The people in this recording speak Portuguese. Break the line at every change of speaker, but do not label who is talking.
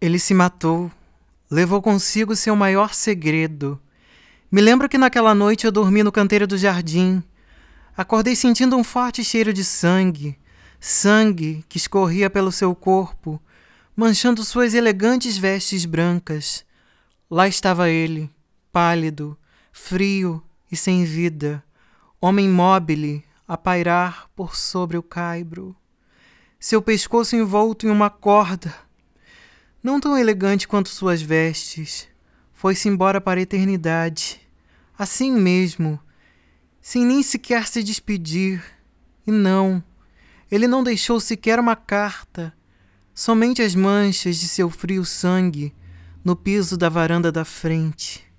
Ele se matou, levou consigo seu maior segredo. Me lembro que naquela noite eu dormi no canteiro do jardim. Acordei sentindo um forte cheiro de sangue, sangue que escorria pelo seu corpo, manchando suas elegantes vestes brancas. Lá estava ele, pálido, frio e sem vida, homem móvel a pairar por sobre o caibro. Seu pescoço envolto em uma corda, não tão elegante quanto suas vestes, foi-se embora para a eternidade, assim mesmo, sem nem sequer se despedir. E não, ele não deixou sequer uma carta, somente as manchas de seu frio sangue no piso da varanda da frente.